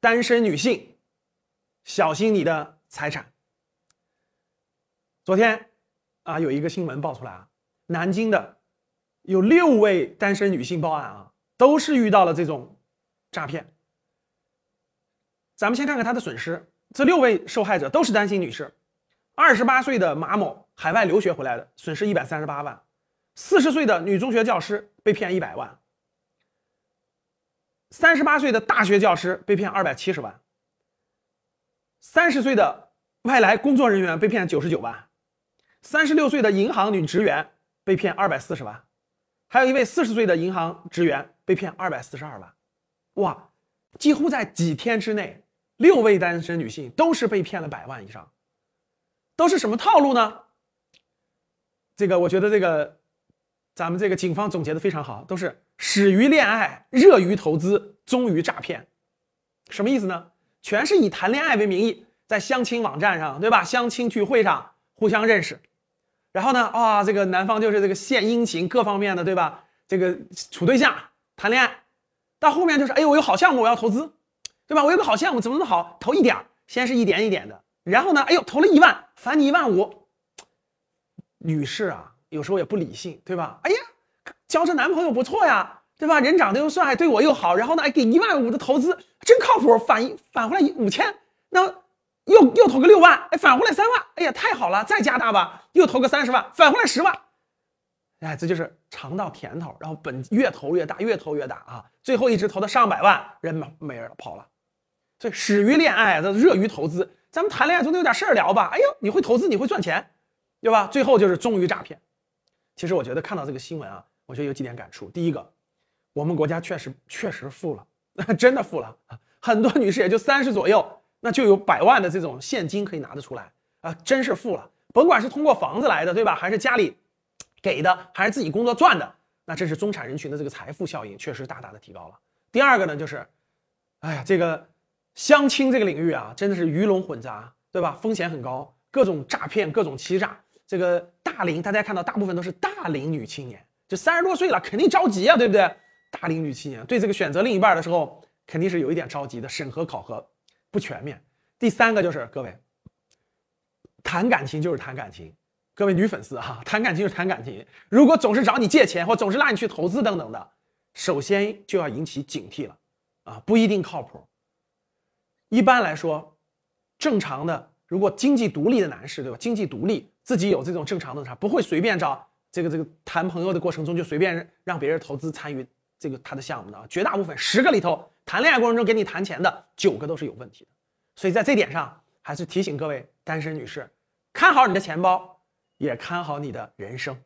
单身女性，小心你的财产。昨天啊，有一个新闻爆出来啊，南京的有六位单身女性报案啊，都是遇到了这种诈骗。咱们先看看她的损失，这六位受害者都是单身女士，二十八岁的马某，海外留学回来的，损失一百三十八万；四十岁的女中学教师被骗一百万。三十八岁的大学教师被骗二百七十万，三十岁的外来工作人员被骗九十九万，三十六岁的银行女职员被骗二百四十万，还有一位四十岁的银行职员被骗二百四十二万，哇！几乎在几天之内，六位单身女性都是被骗了百万以上，都是什么套路呢？这个我觉得这个。咱们这个警方总结的非常好，都是始于恋爱，热于投资，终于诈骗，什么意思呢？全是以谈恋爱为名义，在相亲网站上，对吧？相亲聚会上互相认识，然后呢，啊，这个男方就是这个献殷勤，各方面的，对吧？这个处对象谈恋爱，到后面就是，哎，我有好项目我要投资，对吧？我有个好项目，怎么怎么好，投一点先是一点一点的，然后呢，哎呦，投了一万，返你一万五，女士啊。有时候也不理性，对吧？哎呀，交这男朋友不错呀，对吧？人长得又帅，对我又好，然后呢，哎给一万五的投资，真靠谱，返返回来五千，那又又投个六万，哎，返回来三万，哎呀，太好了，再加大吧，又投个三十万，返回来十万，哎，这就是尝到甜头，然后本越投越大，越投越大啊，最后一直投到上百万，人没没人跑了，所以始于恋爱，这热于投资，咱们谈恋爱总得有点事儿聊吧？哎呦，你会投资，你会赚钱，对吧？最后就是终于诈骗。其实我觉得看到这个新闻啊，我觉得有几点感触。第一个，我们国家确实确实富了，真的富了很多女士也就三十左右，那就有百万的这种现金可以拿得出来啊，真是富了。甭管是通过房子来的，对吧？还是家里给的，还是自己工作赚的，那这是中产人群的这个财富效应确实大大的提高了。第二个呢，就是，哎呀，这个相亲这个领域啊，真的是鱼龙混杂，对吧？风险很高，各种诈骗，各种欺诈。这个大龄，大家看到大部分都是大龄女青年，就三十多岁了，肯定着急啊，对不对？大龄女青年对这个选择另一半的时候，肯定是有一点着急的，审核考核不全面。第三个就是各位，谈感情就是谈感情，各位女粉丝哈，谈感情就是谈感情。如果总是找你借钱，或总是拉你去投资等等的，首先就要引起警惕了啊，不一定靠谱。一般来说，正常的，如果经济独立的男士，对吧？经济独立。自己有这种正常的啥，不会随便找这个这个谈朋友的过程中就随便让别人投资参与这个他的项目的，绝大部分十个里头谈恋爱过程中给你谈钱的九个都是有问题的，所以在这点上还是提醒各位单身女士，看好你的钱包，也看好你的人生。